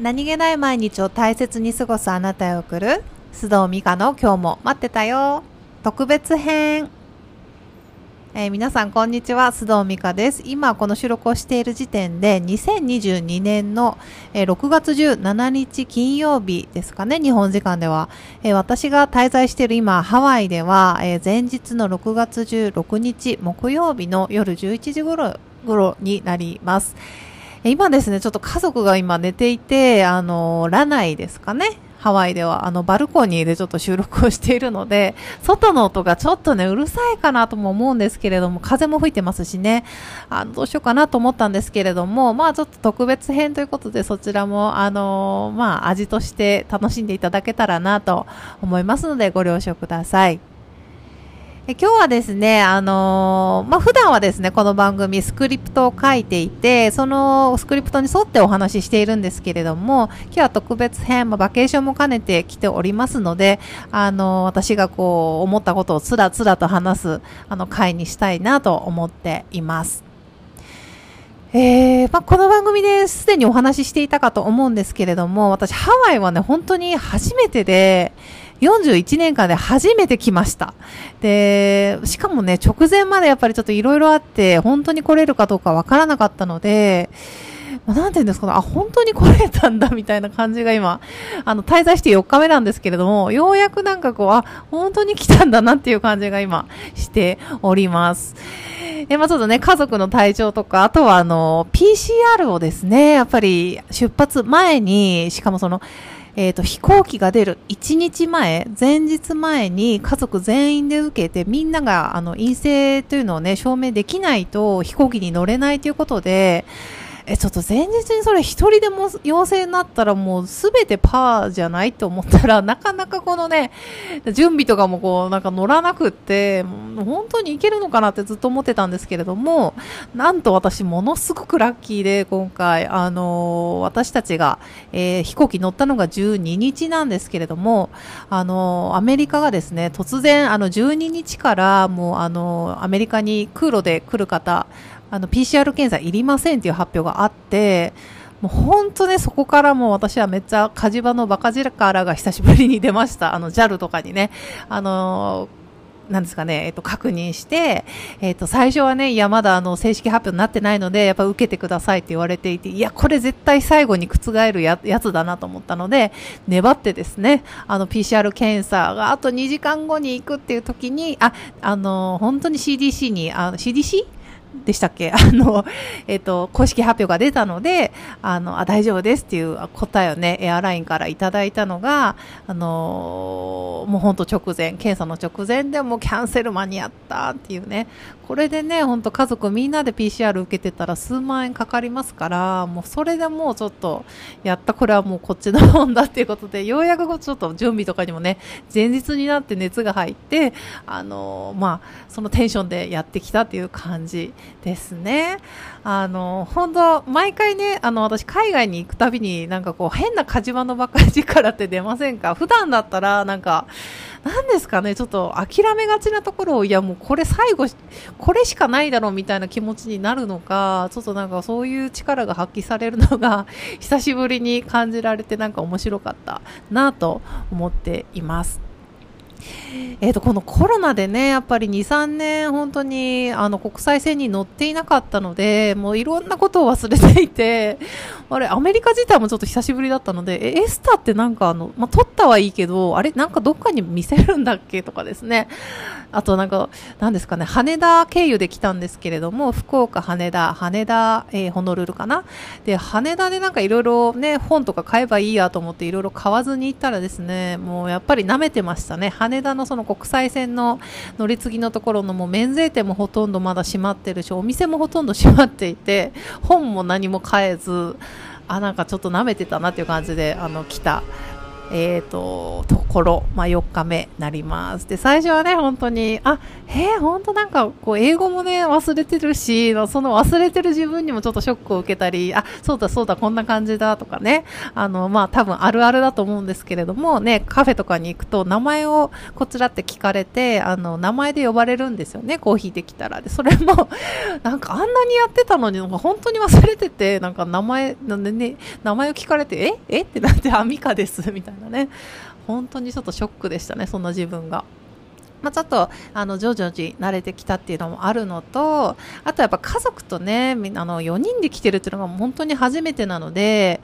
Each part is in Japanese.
何気ない毎日を大切に過ごすあなたへ送る須藤美香の今日も待ってたよ。特別編、えー皆さんこんにちは。須藤美香です。今この収録をしている時点で2022年の、えー6月17日金曜日ですかね。日本時間では、えー私が滞在している今ハワイでは、え前日の6月16日木曜日の夜11時頃頃になります。今ですね、ちょっと家族が今寝ていて、あの、ラナイですかね。ハワイでは、あの、バルコニーでちょっと収録をしているので、外の音がちょっとね、うるさいかなとも思うんですけれども、風も吹いてますしね、あの、どうしようかなと思ったんですけれども、まあちょっと特別編ということで、そちらも、あの、まあ味として楽しんでいただけたらなと思いますので、ご了承ください。今日はですね、あのーまあ、普段はですね、この番組スクリプトを書いていて、そのスクリプトに沿ってお話ししているんですけれども、今日は特別編、まあ、バケーションも兼ねてきておりますので、あのー私がこう、思ったことをつらつらと話す、あの、回にしたいなと思っています。えーまあ、この番組ですでにお話ししていたかと思うんですけれども、私ハワイはね、本当に初めてで、41年間で初めて来ました。で、しかもね、直前までやっぱりちょっといろいろあって、本当に来れるかどうかわからなかったので、まあなんて言うんですかね、あ、本当に来れたんだみたいな感じが今、あの、滞在して4日目なんですけれども、ようやくなんかこう、あ、本当に来たんだなっていう感じが今、しております。え、まあちょっとね、家族の体調とか、あとはあの、PCR をですね、やっぱり出発前に、しかもその、えっ、と、飛行機が出る1日前、前日前に家族全員で受けて、みんながあの陰性というのをね、証明できないと飛行機に乗れないということで、え、ちょっと前日にそれ一人でも陽性になったらもうすべてパーじゃないと思ったら、なかなかこのね、準備とかもこう、なんか乗らなくって、本当にいけるのかなってずっと思ってたんですけれども、なんと私ものすごくラッキーで今回、あのー私たちが、えー飛行機乗ったのが12日なんですけれども、あのーアメリカがですね、突然、あの、12日からもう、あのアメリカに空路で来る方、あの、PCR 検査いりませんっていう発表があって、もう本当ね、そこからも私はめっちゃ火事場のバカ力が久しぶりに出ました。あの、JAL とかにね、あのーなんですかね、えっと、確認して、えっと、最初はね、いや、まだあの、正式発表になってないので、やっぱ受けてくださいって言われていて、いや、これ絶対最後に覆るややつだなと思ったので、粘ってですね、あの、PCR 検査があと2時間後に行くっていう時に、あ、あの、本当に CDC に、あの、CDC? でしたっけ？あの、えっ、と、公式発表が出たので、あの、あ、大丈夫ですっていう答えをね、エアラインからいただいたのが、あのもう本当直前、検査の直前でもキャンセル間に合ったっていうね、これでね、本当家族みんなで PCR 受けてたら数万円かかりますから、もうそれでもうちょっと、やった、これはもうこっちのもんだっていうことで、ようやくちょっと準備とかにもね、前日になって熱が入って、あのまあ、そのテンションでやってきたっていう感じですね。あの、本当毎回ね、あの、私海外に行くたびになんかこう変な火事場のばっかり力って出ませんか？普段だったらなんか、何ですかね、ちょっと諦めがちなところを、いやもうこれ最後、これしかないだろうみたいな気持ちになるのか、ちょっとなんかそういう力が発揮されるのが 久しぶりに感じられてなんか面白かったなと思っています。えー、とこのコロナでね、やっぱり2、3年、本当にあの国際線に乗っていなかったので、もういろんなことを忘れていて、あれ、アメリカ自体もちょっと久しぶりだったので、えエスタってなんかあの、まあ、取ったはいいけど、あれ、なんかどっかに見せるんだっけとかですね、あとなんか、なんですかね、羽田経由で来たんですけれども、福岡、羽田、羽田、えーホノルルかな。で、羽田でなんかいろいろね、本とか買えばいいやと思っていろいろ買わずに行ったらですね、もうやっぱり舐めてましたね。羽田のその国際線の乗り継ぎのところのもう免税店もほとんどまだ閉まってるし、お店もほとんど閉まっていて、本も何も買えず、あ、なんかちょっと舐めてたなっていう感じで、あの、来た。えー、ととこころ、まあ、4日目なります。で、最初はね、本当に、あ、へえ、本当なんか、こう、英語もね、忘れてるし、その忘れてる自分にもちょっとショックを受けたり、あ、そうだそうだ、こんな感じだとかね、あの、まあ、多分あるあるだと思うんですけれども、ね、カフェとかに行くと、名前をこちらって聞かれて、あの、名前で呼ばれるんですよね、コーヒーできたら。で、それも、なんかあんなにやってたのに、なんか本当に忘れてて、なんか名前、なんでね、名前を聞かれて、え？え？ってなって、あ、ミカです、みたいなね。本当にちょっとショックでしたね、そんな自分が。まあ、ちょっとあの徐々に慣れてきたっていうのもあるのとあとやっぱ家族とねあの4人で来てるっていうのが本当に初めてなので、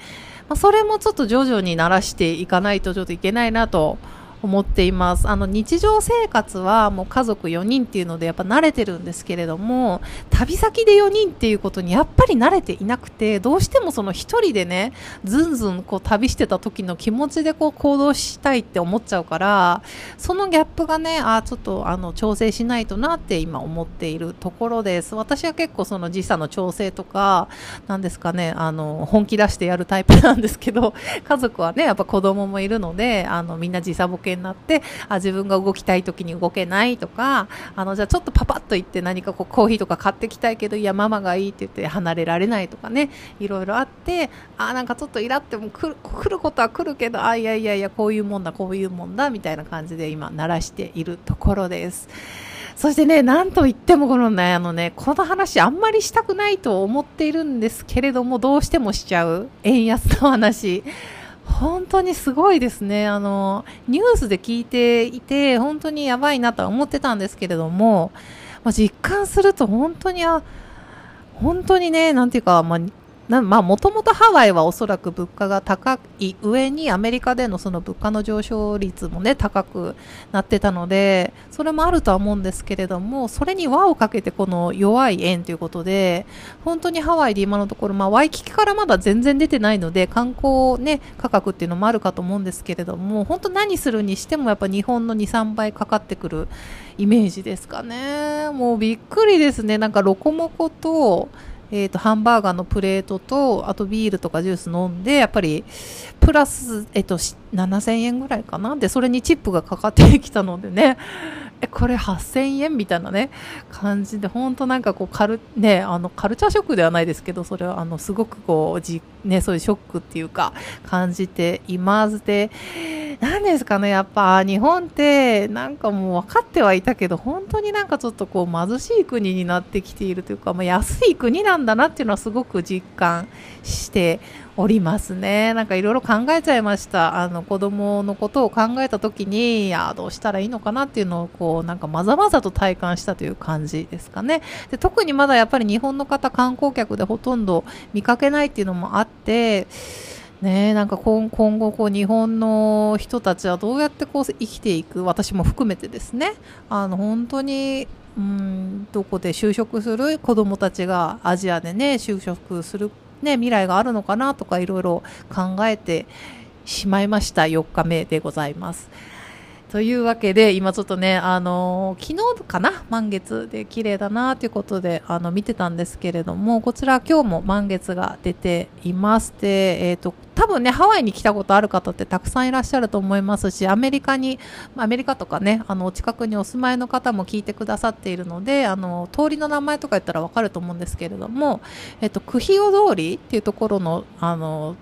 まあ、それもちょっと徐々に慣らしていかないとちょっといけないなと思っています。あの日常生活はもう家族4人っていうのでやっぱ慣れてるんですけれども旅先で4人っていうことにやっぱり慣れていなくてどうしてもその1人でねずんずんこう旅してた時の気持ちでこう行動したいって思っちゃうからそのギャップがねあちょっとあの調整しないとなって今思っているところです。私は結構その時差の調整とかなんですかねあの本気出してやるタイプなんですけど家族はねやっぱ子供もいるのであのみんな時差ボケになってあ自分が動きたい時に動けないとかあのじゃあちょっとパパッと行って何かこうコーヒーとか買ってきたいけどいやママがいいって言って離れられないとかねいろいろあってあなんかちょっとイラっても来る来ることは来るけどあいやいやいやこういうもんだこういうもんだみたいな感じで今鳴らしているところです。そしてね、なんといってもこのね、あのね、この話あんまりしたくないと思っているんですけれども、どうしてもしちゃう円安の話。本当にすごいですね。あの、ニュースで聞いていて、本当にやばいなとは思ってたんですけれども、まあ、実感すると本当に、あ、本当にね、なんていうか、まあ、まあ、もともとハワイはおそらく物価が高い上にアメリカでのその物価の上昇率もね、高くなってたので、それもあるとは思うんですけれども、それに輪をかけてこの弱い円ということで、本当にハワイで今のところ、まあ、ワイキキからまだ全然出てないので、観光ね、価格っていうのもあるかと思うんですけれども、本当何するにしてもやっぱ日本の2、3倍かかってくるイメージですかね。もうびっくりですね。なんかロコモコと、えーと、ハンバーガーのプレートとあとビールとかジュース飲んでやっぱりプラス、えーと、7000円ぐらいかな。でそれにチップがかかってきたのでね。えこれ8000円みたいなね感じで本当なんかこうカル,、ね、あのカルチャーショックではないですけどそれはあのすごくこうじ、ね、そういうショックっていうか感じています。で何ですかねやっぱ日本ってなんかもう分かってはいたけど本当になんかちょっとこう貧しい国になってきているというか、まあ、安い国なんだなっていうのはすごく実感しておりますね。なんかいろいろ考えちゃいました。あの子供のことを考えた時に、いや、どうしたらいいのかなっていうのをこう、なんかまざまざと体感したという感じですかね。で特にまだやっぱり日本の方観光客でほとんど見かけないっていうのもあって、ねなんか今後こう日本の人たちはどうやってこう生きていく私も含めてですねあの本当にうんどこで就職する子どもたちがアジアでね就職するね、未来があるのかなとかいろいろ考えてしまいました4日目でございます。というわけで、今ちょっとね、あのー、昨日かな？満月で綺麗だなということで、あの、見てたんですけれども、こちら今日も満月が出ていまして、えっ、ー、と、多分ね、ハワイに来たことある方ってたくさんいらっしゃると思いますし、アメリカに、アメリカとかね、あの、近くにお住まいの方も聞いてくださっているので、あの、通りの名前とか言ったらわかると思うんですけれども、えっ、ー、と、クヒオ通りっていうところの、あの、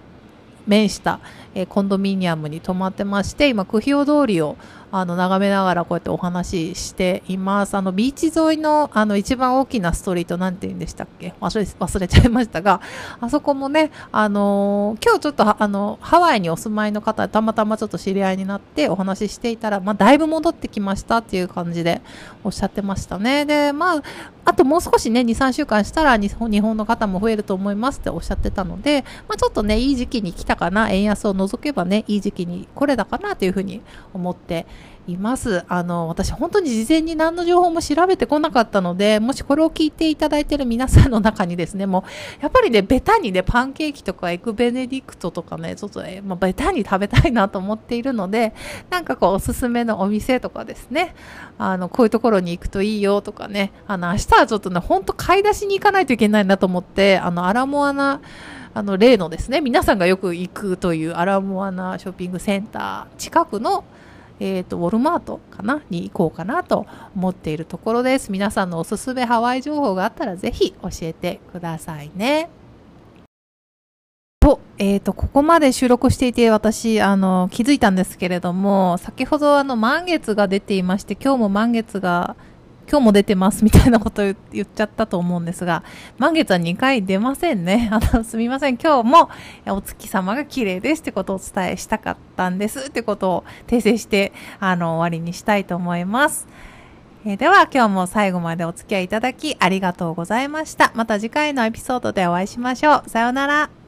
面した、えー、コンドミニアムに泊まってまして今クヒオ通りをあの眺めながらこうやってお話ししています。あのビーチ沿いのあの一番大きなストリートなんて言うんでしたっけ？忘れ 忘れちゃいましたがあそこもねあのー、今日ちょっとあのハワイにお住まいの方たまたまちょっと知り合いになってお話ししていたら、まあ、だいぶ戻ってきましたっていう感じでおっしゃってましたね。でまああともう少しね23週間したら日本の方も増えると思いますっておっしゃってたので、まあ、ちょっとねいい時期に来たかな。円安を除けばねいい時期に来れだかなというふうに思っています。あの、私本当に事前に何の情報も調べてこなかったので、もしこれを聞いていただいている皆さんの中にですね、もう、やっぱりね、ベタにね、パンケーキとかエクベネディクトとかね、ちょっとね、まあ、ベタに食べたいなと思っているので、なんかこう、おすすめのお店とかですね、あの、こういうところに行くといいよとかね、あの、明日はちょっとね、本当買い出しに行かないといけないなと思って、あの、アラモアナ、あの例のですね皆さんがよく行くというアラモアナショッピングセンター近くのえっ、と、ウォルマートかなに行こうかなと思っているところです。皆さんのおすすめハワイ情報があったらぜひ教えてくださいね。と、えっ、と、ここまで収録していて私、あの、気づいたんですけれども、先ほどあの、満月が出ていまして、今日も満月が今日も出てますみたいなこと言っちゃったと思うんですが、満月は2回出ませんね。あの、すみません。今日もお月様が綺麗ですってことをお伝えしたかったんですってことを訂正して、あの、終わりにしたいと思います。えー、では今日も最後までお付き合いいただきありがとうございました。また次回のエピソードでお会いしましょう。さようなら。